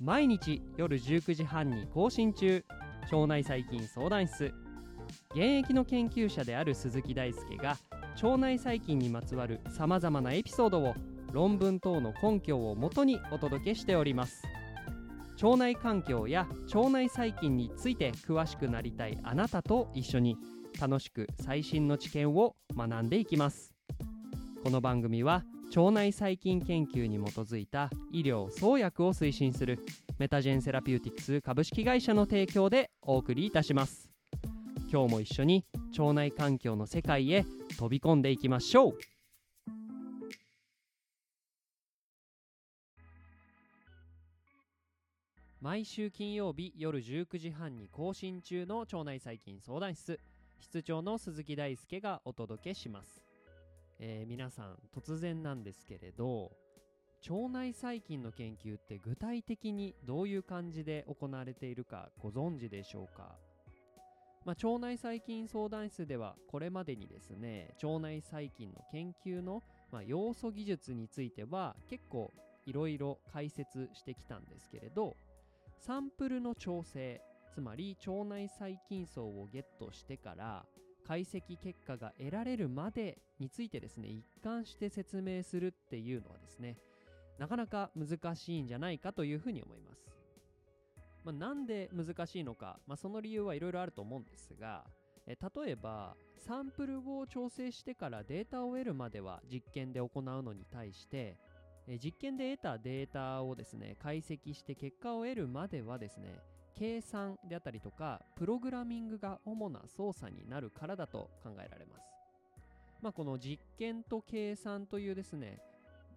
毎日夜19時半に更新中。腸内細菌相談室。現役の研究者である鈴木大輔が腸内細菌にまつわるさまざまなエピソードを論文等の根拠をもとにお届けしております。腸内環境や腸内細菌について詳しくなりたいあなたと一緒に楽しく最新の知見を学んでいきます。この番組は腸内細菌研究に基づいた医療創薬を推進するメタジェンセラピューティクス株式会社の提供でお送りいたします。今日も一緒に腸内環境の世界へ飛び込んでいきましょう。毎週金曜日夜19時半に更新中の腸内細菌相談室。室長の鈴木大輔がお届けします。えー、皆さん突然なんですけれど腸内細菌の研究って具体的にどういう感じで行われているかご存知でしょうか、まあ、腸内細菌相談室ではこれまでにですね腸内細菌の研究の、まあ、要素技術については結構いろいろ解説してきたんですけれどサンプルの調整つまり腸内細菌層をゲットしてから解析結果が得られるまでについてですね一貫して説明するっていうのはですねなかなか難しいんじゃないかというふうに思います、まあ、なんで難しいのか、まあ、その理由はいろいろあると思うんですがえ例えばサンプルを調整してからデータを得るまでは実験で行うのに対して実験で得たデータをですね解析して結果を得るまではですね計算であったりとかプログラミングが主な操作になるからだと考えられます。まあ、この実験と計算というですね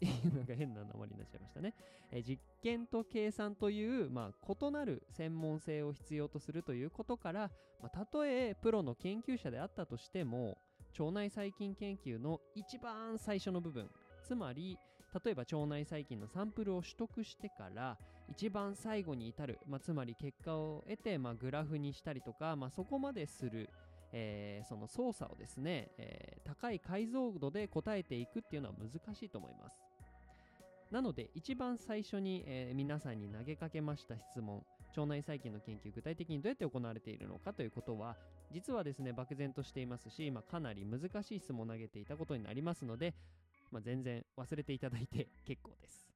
なんか変な名前になっちゃいましたね。え実験と計算という、まあ、異なる専門性を必要とするということから、まあ、たとえプロの研究者であったとしても腸内細菌研究の一番最初の部分つまり例えば腸内細菌のサンプルを取得してから一番最後に至る、まあ、つまり結果を得て、まあ、グラフにしたりとか、まあ、そこまでする、えー、その操作をですね、えー、高い解像度で答えていくっていうのは難しいと思います。なので一番最初に、えー、皆さんに投げかけました質問腸内細菌の研究具体的にどうやって行われているのかということは実はですね漠然としていますし、まあ、かなり難しい質問を投げていたことになりますので、まあ、全然忘れていただいて結構です。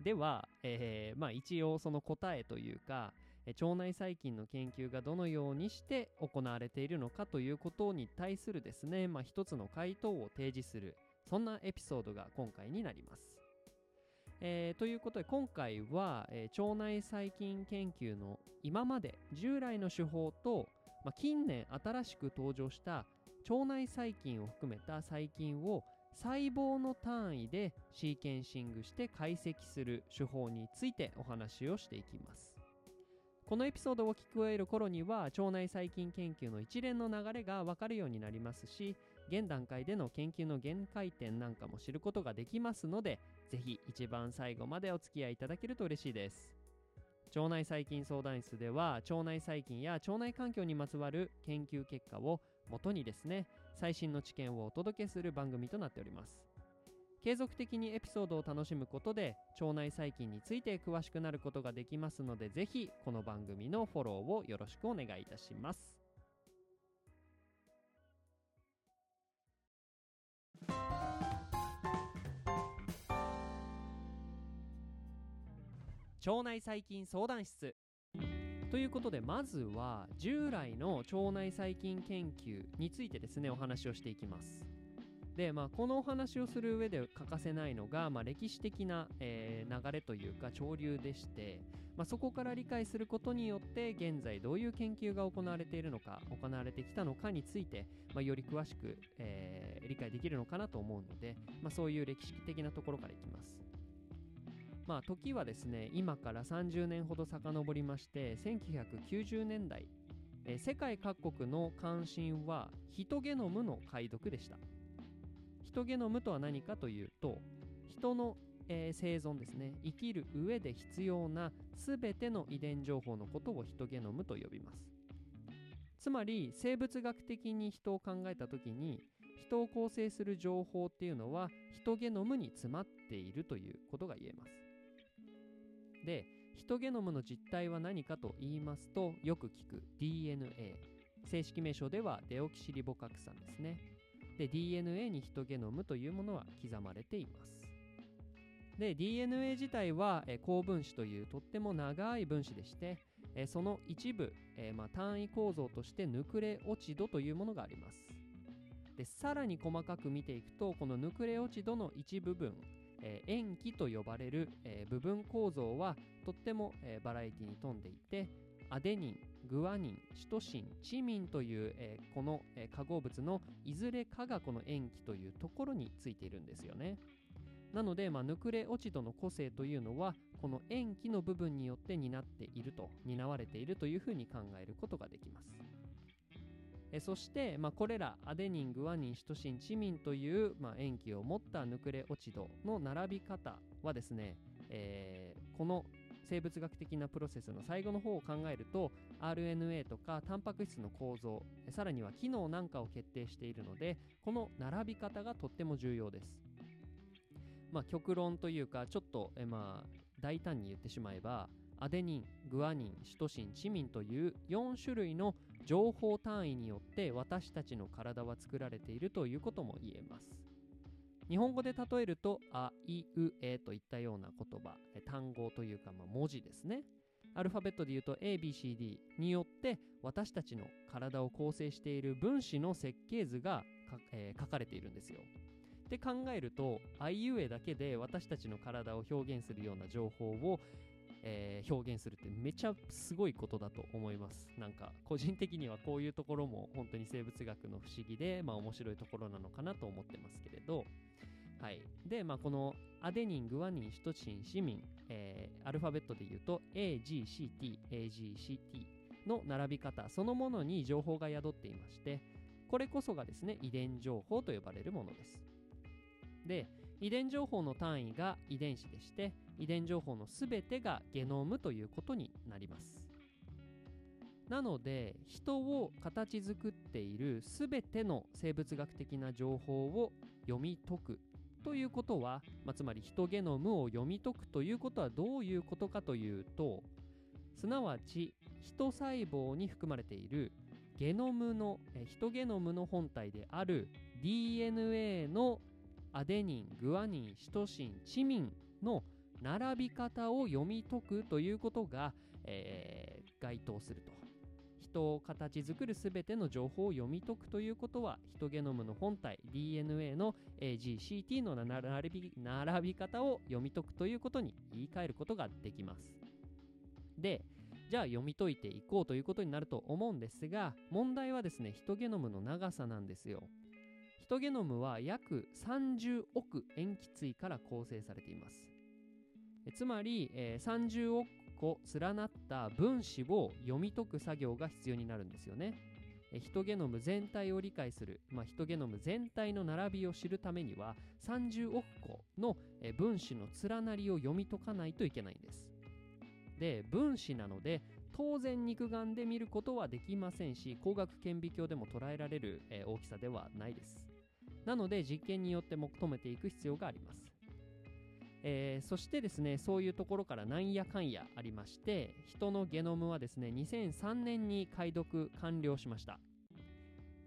では、えー、まあ、一応その答えというか、腸内細菌の研究がどのようにして行われているのかということに対するですね、まあ、一つの回答を提示するそんなエピソードが今回になります。えー、ということで今回は、えー、腸内細菌研究の今まで従来の手法と、まあ、近年新しく登場した腸内細菌を含めた細菌を細胞の単位でシーケンシングして解析する手法についてお話をしていきますこのエピソードを聞き終える頃には腸内細菌研究の一連の流れがわかるようになりますし現段階での研究の限界点なんかも知ることができますのでぜひ一番最後までお付き合いいただけると嬉しいです。腸内細菌相談室では腸内細菌や腸内環境にまつわる研究結果をもとにですね最新の知見をお届けする番組となっております。継続的にエピソードを楽しむことで腸内細菌について詳しくなることができますのでぜひこの番組のフォローをよろしくお願いいたします。腸内細菌相談室。ということでまずは従来の腸内細菌研究についてですねお話をしていきます。でまあこのお話をする上で欠かせないのが、まあ、歴史的な、えー、流れというか潮流でして、まあ、そこから理解することによって現在どういう研究が行われているのか行われてきたのかについて、まあ、より詳しく、えー、理解できるのかなと思うので、まあ、そういう歴史的なところからいきます。まあ、時はですね今から30年ほど遡りまして1990年代、え世界各国の関心はヒトゲノムの解読でした。ヒトゲノムとは何かというと人の、えー生存ですね。生きる上で必要な全ての遺伝情報のことをヒトゲノムと呼びます。つまり生物学的に人を考えた時に人を構成する情報っていうのはヒトゲノムに詰まっているということが言えます。でヒトゲノムの実態は何かと言いますとよく聞く DNA 正式名称ではデオキシリボ核酸ですね。で DNA にヒトゲノムというものは刻まれています。で DNA 自体は、え高分子というとっても長い分子でして、えその一部、えまあ、単位構造としてヌクレオチドというものがあります。でさらに細かく見ていくとこのヌクレオチドの一部分、え塩基と呼ばれる、え部分構造はとっても、えバラエティに富んでいてアデニングアニンシトシンチミンという、えーこの、え化合物のいずれかがこの塩基というところについているんですよね。なので、まあ、ヌクレオチドの個性というのはこの塩基の部分によって担っていると担われているというふうに考えることができます。えそして、まあ、これらアデニングアニンシトシンチミンという、まあ、塩基を持ったヌクレオチドの並び方はですね、えーこの生物学的なプロセスの最後の方を考えると RNA とかタンパク質の構造さらには機能なんかを決定しているのでこの並び方がとっても重要です。まあ極論というかちょっとえまあ大胆に言ってしまえばアデニングアニンシトシンチミンという4種類の情報単位によって私たちの体は作られているということも言えます。日本語で例えるとあいうえといったような言葉単語というか、まあ、文字ですね。アルファベットで言うと ABCD によって私たちの体を構成している分子の設計図がか、えー書かれているんですよ。って考えるとあいうえだけで私たちの体を表現するような情報を、えー表現するってめちゃすごいことだと思います。なんか個人的にはこういうところも本当に生物学の不思議でまあ面白いところなのかなと思ってますけれど。はい。でまあこのアデニングアニンシトシンシミン、えーアルファベットで言うと AGCT AGCT の並び方そのものに情報が宿っていましてこれこそがですね遺伝情報と呼ばれるものです。で遺伝情報の単位が遺伝子でして遺伝情報のすべてがゲノムということになります。なので人を形作っているすべての生物学的な情報を読み解くということは、まあ、つまりヒトゲノムを読み解くということはどういうことかというとすなわちヒト細胞に含まれているゲノムのえヒトゲノムの本体である DNA のアデニングアニンシトシンチミンの並び方を読み解くということが、えー該当すると。人を形作るすべての情報を読み解くということはヒトゲノムの本体 DNA の AGCT の並び並び方を読み解くということに言い換えることができます。でじゃあ読み解いていこうということになると思うんですが問題はですねヒトゲノムの長さなんですよ。ヒトゲノムは約30億塩基対から構成されています。つまり、えー30億個連なった分子を読み解く作業が必要になるんですよね。ヒトゲノム全体を理解する、まあ、ヒトゲノム全体の並びを知るためには30億個の分子の連なりを読み解かないといけないんです。で分子なので当然肉眼で見ることはできませんし光学顕微鏡でも捉えられる、大きさではないです。なので実験によって求めていく必要があります。えーそしてですねそういうところからなんやかんやありまして人のゲノムはですね2003年に解読完了しました。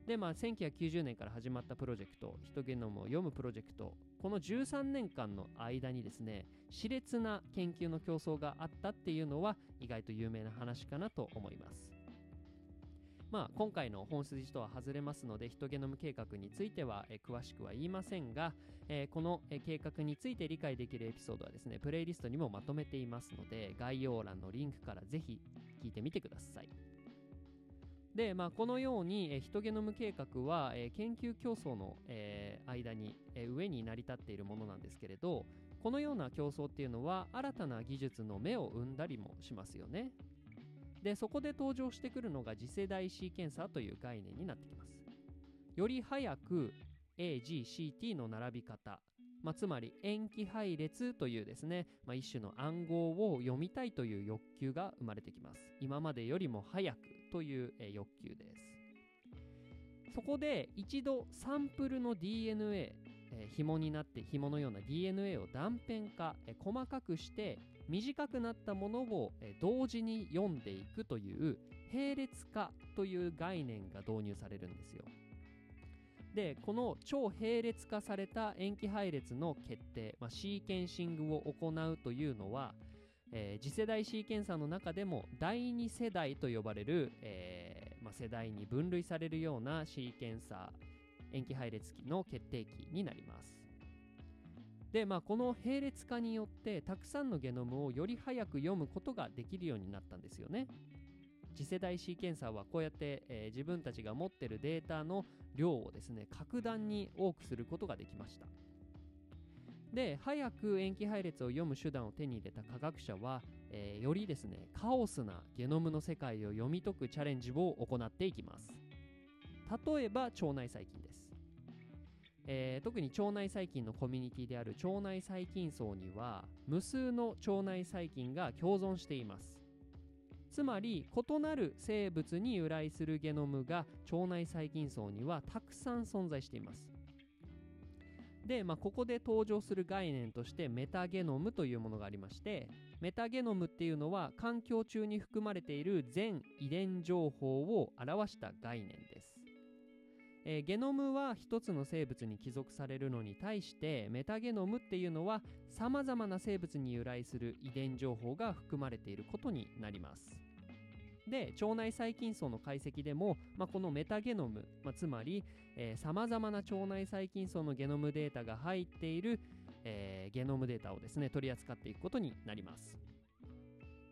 でまあ1990年から始まったプロジェクトヒトゲノムを読むプロジェクトこの13年間の間にですね熾烈な研究の競争があったっていうのは意外と有名な話かなと思います。まあ、今回の本筋とは外れますのでヒトゲノム計画については、えー詳しくは言いませんが、えーこの、計画について理解できるエピソードはですねプレイリストにもまとめていますので概要欄のリンクからぜひ聞いてみてください。で、まあ、このように、えーヒトゲノム計画は、えー研究競争の、えー間に、えー上に成り立っているものなんですけれどこのような競争っていうのは新たな技術の芽を生んだりもしますよね。でそこで登場してくるのが次世代シーケンサーという概念になってきます。より早く AGCT の並び方、まあ、つまり塩基配列というですね、まあ、一種の暗号を読みたいという欲求が生まれてきます。今までよりも早くという、欲求です。そこで一度サンプルの DNA えー、紐になって紐のような DNA を断片化、え、細かくして短くなったものを、同時に読んでいくという並列化という概念が導入されるんですよ。でこの超並列化された塩基配列の決定、まあ、シーケンシングを行うというのは、えー、次世代シーケンサーの中でも第2世代と呼ばれる、えーまあ、世代に分類されるようなシーケンサー塩基配列機の決定機になります。で、まあ、この並列化によってたくさんのゲノムをより早く読むことができるようになったんですよね。次世代シーケンサーはこうやって、えー、自分たちが持ってるデータの量をですね格段に多くすることができました。で早く塩基配列を読む手段を手に入れた科学者は、えー、よりですねカオスなゲノムの世界を読み解くチャレンジを行っていきます。例えば腸内細菌です、えー、特に腸内細菌のコミュニティである腸内細菌層には無数の腸内細菌が共存しています。つまり異なる生物に由来するゲノムが腸内細菌層にはたくさん存在しています。で、まあ、ここで登場する概念としてメタゲノムというものがありましてメタゲノムっていうのは環境中に含まれている全遺伝情報を表した概念です。えー、ゲノムは一つの生物に帰属されるのに対してメタゲノムっていうのはさまざまな生物に由来する遺伝情報が含まれていることになります。で腸内細菌層の解析でも、まあ、このメタゲノム、まあ、つまりさまざまな腸内細菌層のゲノムデータが入っている、えー、ゲノムデータをですね取り扱っていくことになります。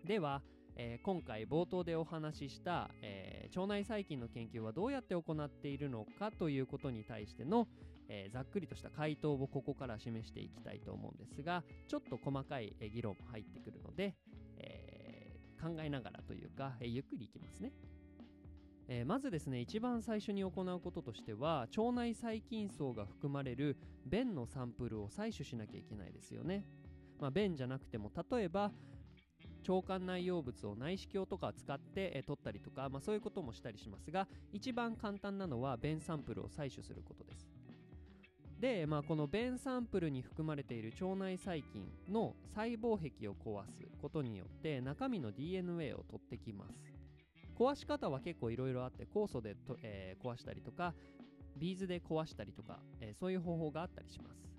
ではえー、今回冒頭でお話しした、えー、腸内細菌の研究はどうやって行っているのかということに対しての、えー、ざっくりとした回答をここから示していきたいと思うんですがちょっと細かい、議論も入ってくるので、え考えながらというか、えゆっくりいきますね。え、まずですね一番最初に行うこととしては腸内細菌層が含まれる便のサンプルを採取しなきゃいけないですよね。まあ、便じゃなくても例えば腸管内容物を内視鏡とか使って、え取ったりとか、まあ、そういうこともしたりしますが一番簡単なのは便サンプルを採取することです。で、まあ、この便サンプルに含まれている腸内細菌の細胞壁を壊すことによって中身の DNA を取ってきます。壊し方は結構いろいろあって酵素でと、えー、壊したりとかビーズで壊したりとか、えー、そういう方法があったりします。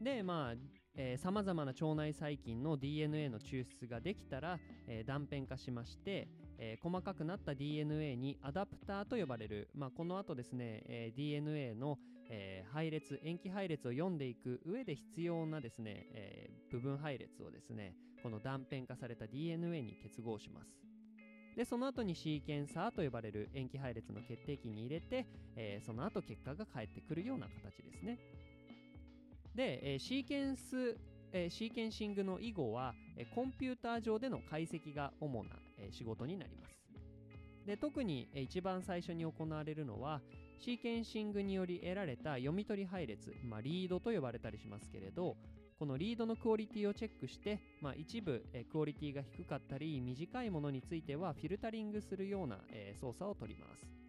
でまあさまざまな腸内細菌の DNA の抽出ができたら、えー、断片化しまして、えー、細かくなった DNA にアダプターと呼ばれる、まあ、この後ですね、えー、DNA の、え配列塩基配列を読んでいく上で必要なですね、え部分配列をですねこの断片化された DNA に結合します。でその後にシーケンサーと呼ばれる塩基配列の決定機に入れて、えその後結果が返ってくるような形ですね。で、えー、シーケンス、えー、シーケンシングの以後は、えー、コンピューター上での解析が主な、えー、仕事になります。で特に、えー、一番最初に行われるのはシーケンシングにより得られた読み取り配列、まあ、リードと呼ばれたりしますけれどこのリードのクオリティをチェックして、まあ、一部、えー、クオリティが低かったり短いものについてはフィルタリングするような、えー、操作を取ります。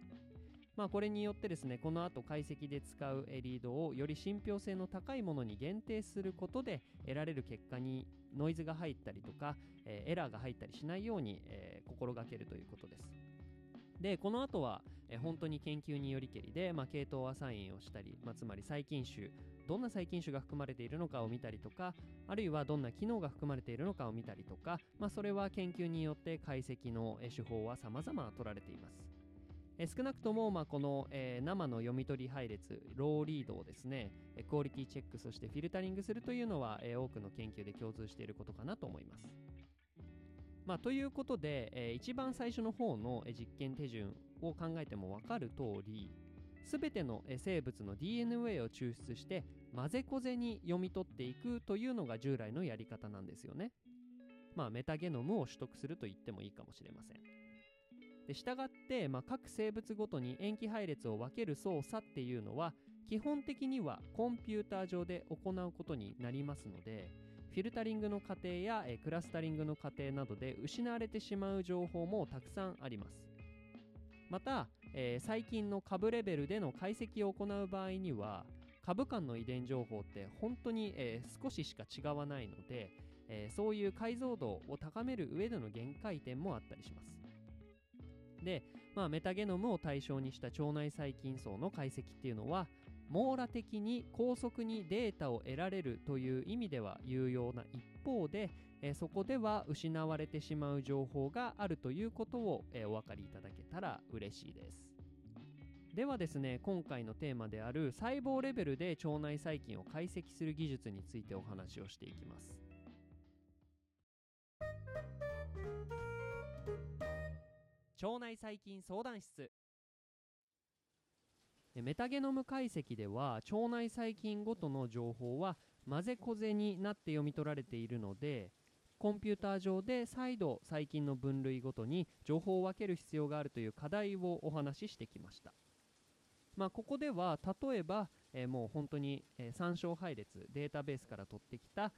まあ、これによってですねこの後解析で使うリードをより信憑性の高いものに限定することで得られる結果にノイズが入ったりとか、えー、エラーが入ったりしないように、えー、心がけるということです。でこの後は、えー、本当に研究によりけりで、まあ、系統アサインをしたり、まあ、つまり細菌種どんな細菌種が含まれているのかを見たりとかあるいはどんな機能が含まれているのかを見たりとか、まあ、それは研究によって解析の手法は様々取られています。え少なくとも、まあ、この、えー、生の読み取り配列、ローリードをですね、クオリティチェック、そしてフィルタリングするというのは、えー、多くの研究で共通していることかなと思います。まあ、ということで、えー、一番最初の方の実験手順を考えても分かる通り、すべての生物の DNA を抽出して混ぜこぜに読み取っていくというのが従来のやり方なんですよね。まあ、メタゲノムを取得すると言ってもいいかもしれません。で従って、まあ、各生物ごとに塩基配列を分ける操作っていうのは基本的にはコンピューター上で行うことになりますのでフィルタリングの過程や、えクラスタリングの過程などで失われてしまう情報もたくさんあります。また、えー、最近の株レベルでの解析を行う場合には株間の遺伝情報って本当に、えー、少ししか違わないので、えー、そういう解像度を高める上での限界点もあったりします。で、まあ、メタゲノムを対象にした腸内細菌層の解析っていうのは網羅的に高速にデータを得られるという意味では有用な一方で、え、そこでは失われてしまう情報があるということを、え、お分かりいただけたら嬉しいです。ではですね今回のテーマである細胞レベルで腸内細菌を解析する技術についてお話をしていきます。腸内細菌相談室。メタゲノム解析では腸内細菌ごとの情報は混ぜこぜになって読み取られているのでコンピューター上で再度細菌の分類ごとに情報を分ける必要があるという課題をお話ししてきました、まあ、ここでは例えば、えー、もう本当に、えー、参照配列データベースから取ってきた、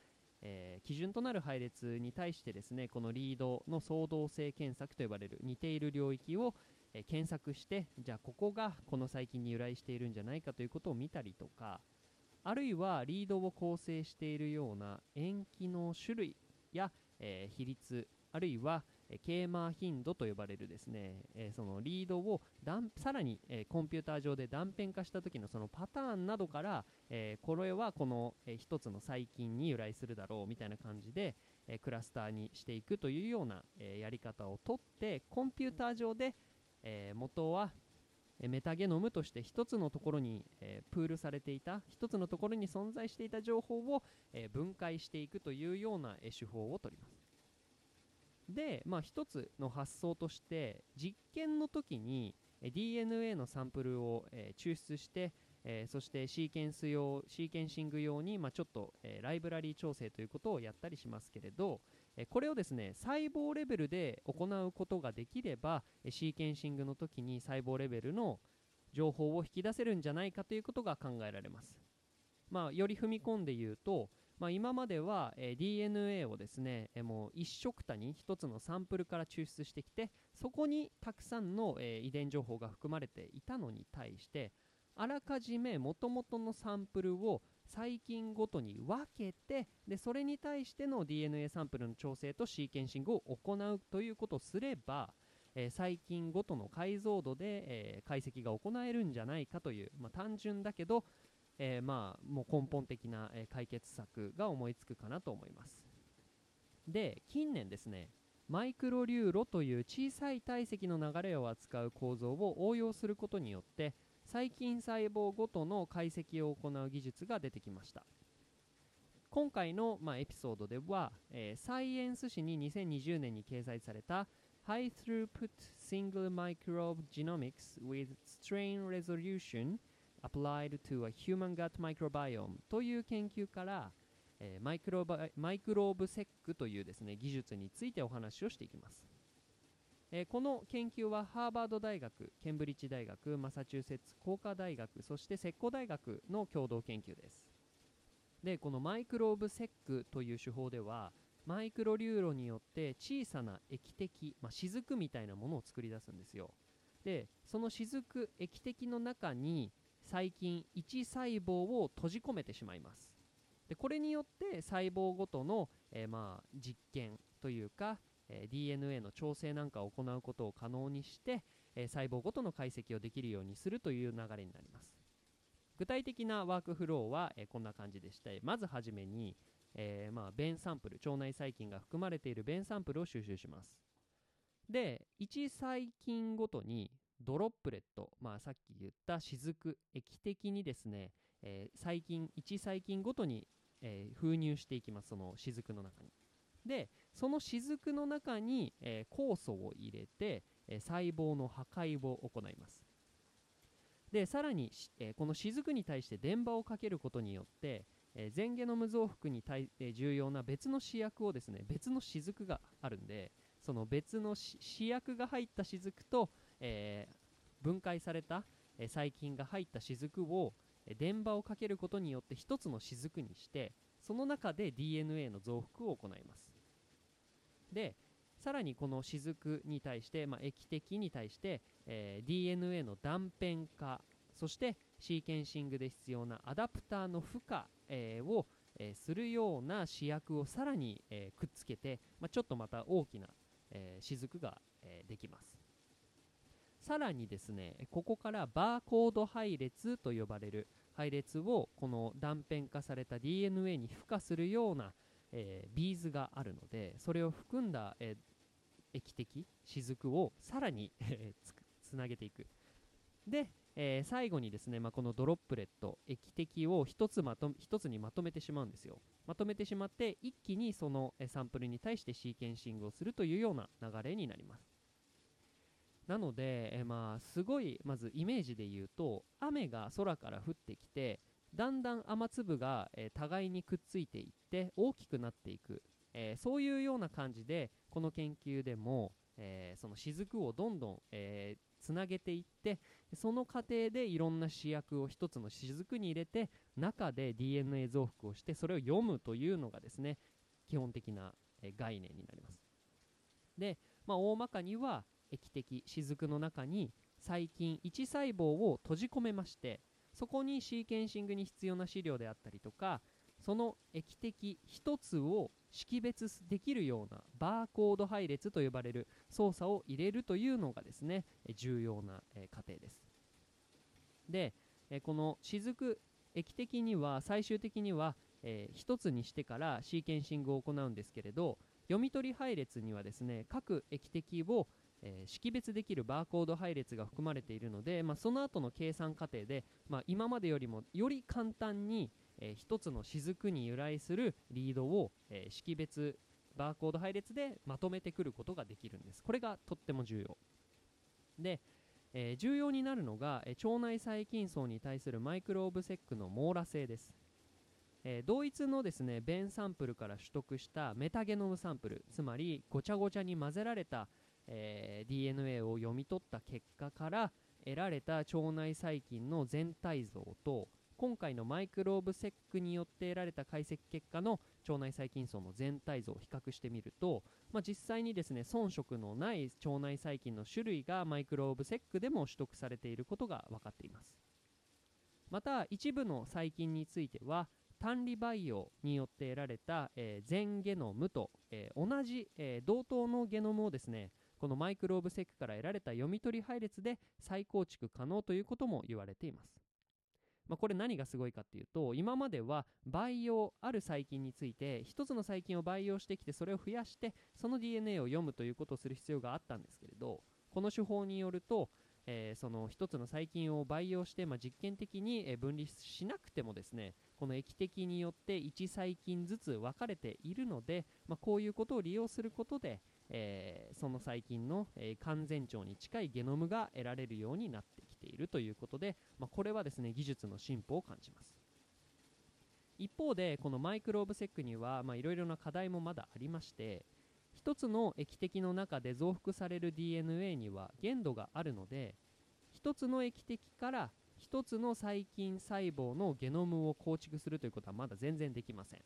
えー、基準となる配列に対してですねこのリードの相動性検索と呼ばれる似ている領域を、え検索してじゃあここがこの細菌に由来しているんじゃないかということを見たりとかあるいはリードを構成しているような塩基の種類や、えー、比率あるいは、ケーマー頻度と呼ばれるですね、えー、そのリードをさらに、えー、コンピューター上で断片化した時のそのパターンなどから、えー、これはこの、えー、一つの細菌に由来するだろうみたいな感じで、え、クラスターにしていくというような、え、やり方をとってコンピューター上で、え、元はメタゲノムとして一つのところに、え、プールされていた一つのところに存在していた情報を、え、分解していくというような、え、手法をとります。で、まあ、一つの発想として実験の時に、DNA のサンプルを、え抽出して、えそしてシーケンス用シーケンシング用に、まあ、ちょっと、えライブラリー調整ということをやったりしますけれど、えこれをですね細胞レベルで行うことができればシーケンシングの時に細胞レベルの情報を引き出せるんじゃないかということが考えられます、まあ、より踏み込んで言うと、まあ、今までは、え DNA をですね、えもう一色たに1つのサンプルから抽出してきてそこにたくさんの、え遺伝情報が含まれていたのに対してあらかじめもともとのサンプルを細菌ごとに分けてでそれに対しての DNA サンプルの調整とシーケンシングを行うということをすれば、えー、細菌ごとの解像度で、えー、解析が行えるんじゃないかという、まあ、単純だけど、えー、まあもう根本的な、解決策が思いつくかなと思います。で近年ですねマイクロリューロという小さい体積の流れを扱う構造を応用することによって細菌細胞ごとの解析を行う技術が出てきました。今回の、まあ、エピソードでは、えー、サイエンス誌に2020年に掲載された High Throughput Single Microbe Genomics with Strain Resolution Applied to a Human Gut Microbiome という研究から、えー、マイクロバマイクローブセックというですね技術についてお話をしていきますえー、この研究はハーバード大学、ケンブリッジ大学、マサチューセッツ工科大学、そして石膏大学の共同研究です。で、このマイクローブセックという手法では、マイクロリューロによって小さな液滴、まあ、雫みたいなものを作り出すんですよ。で、その雫、液滴の中に細菌1細胞を閉じ込めてしまいます。でこれによって細胞ごとの、えー、まあ実験というか、え DNA の調整なんかを行うことを可能にして、え細胞ごとの解析をできるようにするという流れになります具体的なワークフローは、えこんな感じでしてまずはじめに、えー、まあ、便サンプル腸内細菌が含まれている便サンプルを収集しますで1細菌ごとにドロップレット、まあ、さっき言った雫液滴にですね、えー、細菌1細菌ごとに、えー、封入していきますその雫の中に。でその雫の中に、えー、酵素を入れて、え、細胞の破壊を行います。でさらに、え、この雫に対して電場をかけることによって、え全ゲノム増幅に対、え重要な別の試薬をですね別の雫があるんでその別の試薬が入った雫と、え分解された、え細菌が入った雫をえ電場をかけることによって一つの雫にしてその中で DNA の増幅を行います。でさらにこの雫に対して、まあ、液滴に対して、えー、DNA の断片化そしてシーケンシングで必要なアダプターの負荷、えー、を、えー、するような試薬をさらに、えくっつけて、まあ、ちょっとまた大きな、え雫が、えできます。さらにですねここからバーコード配列と呼ばれる配列をこの断片化された DNA に付加するような、えー、ビーズがあるのでそれを含んだ、えー、液滴雫をさらにつなげていく。で、えー、最後にですね、まあ、このドロップレット液滴を1つまと1つにまとめてしまうんですよ。まとめてしまって一気にそのサンプルに対してシーケンシングをするというような流れになります。なので、えまあ、すごいまずイメージで言うと雨が空から降ってきてだんだん雨粒が、え互いにくっついていって大きくなっていく、え、そういうような感じでこの研究でも、え、その雫をどんどん、え、つなげていってその過程でいろんな試薬を1つの雫に入れて中で DNA 増幅をしてそれを読むというのがですね基本的な、え概念になります。で、まあ、大まかには液滴雫の中に細菌1細胞を閉じ込めましてそこにシーケンシングに必要な資料であったりとかその液滴1つを識別できるようなバーコード配列と呼ばれる操作を入れるというのがですね重要な過程です。でこの雫液滴には最終的には、1つにしてからシーケンシングを行うんですけれど読み取り配列にはですね各液滴をえー、識別できるバーコード配列が含まれているので、まあ、その後の計算過程で、まあ、今までよりもより簡単に、えー、1つの雫に由来するリードを、えー、識別バーコード配列でまとめてくることができるんです。これがとっても重要。で、えー、重要になるのが、えー、腸内細菌層に対するマイクロオブセックの網羅性です。えー、同一のですね便サンプルから取得したメタゲノムサンプルつまりごちゃごちゃに混ぜられた、えー、DNA を読み取った結果から得られた腸内細菌の全体像と今回のマイクローブセックによって得られた解析結果の腸内細菌層の全体像を比較してみると、まあ、実際にですね遜色のない腸内細菌の種類がマイクローブセックでも取得されていることが分かっています。また一部の細菌については単利培養によって得られた、えー、全ゲノムと、えー、同じ、えー、同等のゲノムをですねこのマイクローブセックから得られた読み取り配列で再構築可能ということも言われています。まあ、これ何がすごいかっていうと今までは培養ある細菌について1つの細菌を培養してきてそれを増やしてその DNA を読むということをする必要があったんですけれどこの手法によると、え、その1つの細菌を培養して、まあ、実験的に分離しなくてもですねこの液滴によって1細菌ずつ分かれているので、まあ、こういうことを利用することで、えー、その細菌の、えー、完全長に近いゲノムが得られるようになってきているということで、まあ、これはですね技術の進歩を感じます。一方でこのマイクローブセックにはいろいろな課題もまだありまして1つの液滴の中で増幅される DNA には限度があるので1つの液滴から1つの細菌細胞のゲノムを構築するということはまだ全然できません。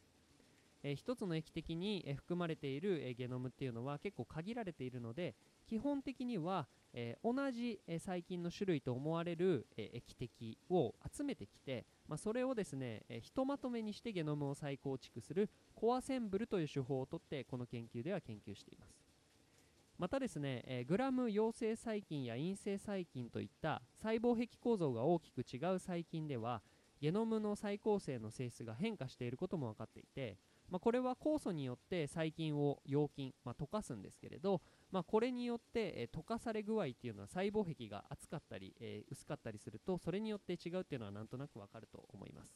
えー、1つの液滴に、え、含まれている、え、ゲノムっていうのは結構限られているので基本的には、え、同じ、え、細菌の種類と思われる、え、液滴を集めてきて、まあ、それをですね、え、ひとまとめにしてゲノムを再構築するコアセンブルという手法をとってこの研究では研究しています。またですね、え、グラム陽性細菌や陰性細菌といった細胞壁構造が大きく違う細菌ではゲノムの再構成の性質が変化していることも分かっていてまあ、これは酵素によって細菌を溶菌、まあ、溶かすんですけれど、まあ、これによって、え、溶かされ具合っていうのは細胞壁が厚かったり、えー、薄かったりするとそれによって違うっていうのはなんとなくわかると思います。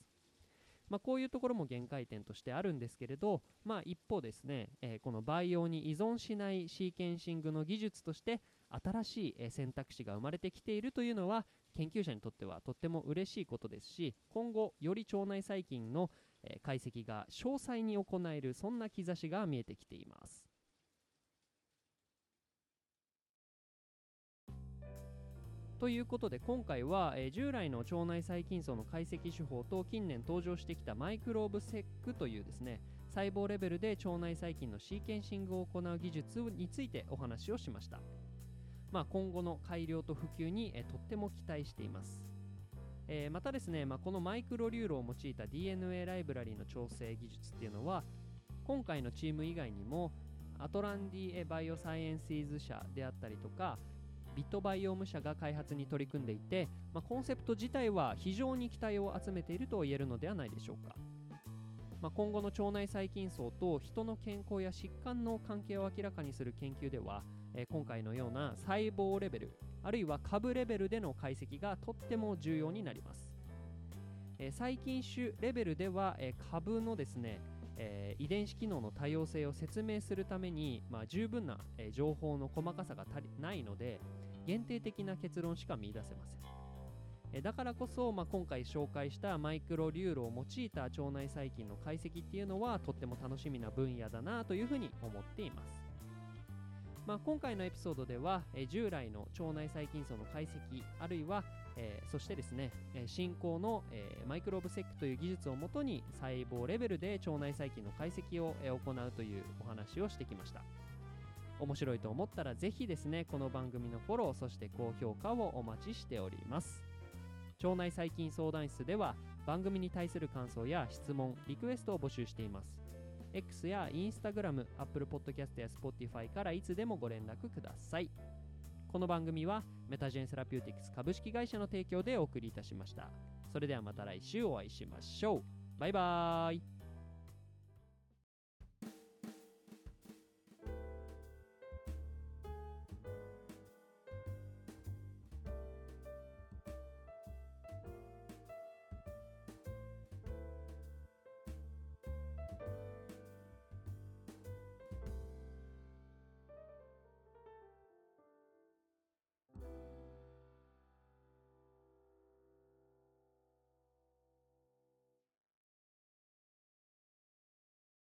まあ、こういうところも限界点としてあるんですけれど、まあ、一方ですね、えー、この培養に依存しないシーケンシングの技術として新しい、選択肢が生まれてきているというのは研究者にとってはとっても嬉しいことですし今後より腸内細菌の、解析が詳細に行えるそんな兆しが見えてきています。とということで今回は、えー従来の腸内細菌層の解析手法と近年登場してきたマイクローブセックというですね細胞レベルで腸内細菌のシーケンシングを行う技術についてお話をしました、まあ、今後の改良と普及に、えとっても期待しています。えーまたですね、まあ、このマイクロリューロを用いた DNA ライブラリの調整技術っていうのは今回のチーム以外にもアトランディエバイオサイエンシーズ社であったりとかビットバイオーム社が開発に取り組んでいて、まあ、コンセプト自体は非常に期待を集めていると言えるのではないでしょうか、まあ、今後の腸内細菌層と人の健康や疾患の関係を明らかにする研究では、えー今回のような細胞レベルあるいは株レベルでの解析がとっても重要になります、えー細菌種レベルでは、えー株のですねえー遺伝子機能の多様性を説明するために、まあ、十分な、え情報の細かさが足りないので限定的な結論しか見出せません、えだからこそ、まあ、今回紹介したマイクロリューロを用いた腸内細菌の解析っていうのはとっても楽しみな分野だなというふうに思っています。まあ、今回のエピソードでは、え従来の腸内細菌層の解析あるいは、えーそしてですね、え進行の、えーマイクロオブセックという技術をもとに細胞レベルで腸内細菌の解析を、え行うというお話をしてきました。面白いと思ったらぜひですねこの番組のフォローそして高評価をお待ちしております。腸内細菌相談室では番組に対する感想や質問リクエストを募集しています X や Instagram、Apple Podcast や Spotify からいつでもご連絡ください。この番組はメタジェンセラピューティクス株式会社の提供でお送りいたしました。それではまた来週お会いしましょう。バイバーイ。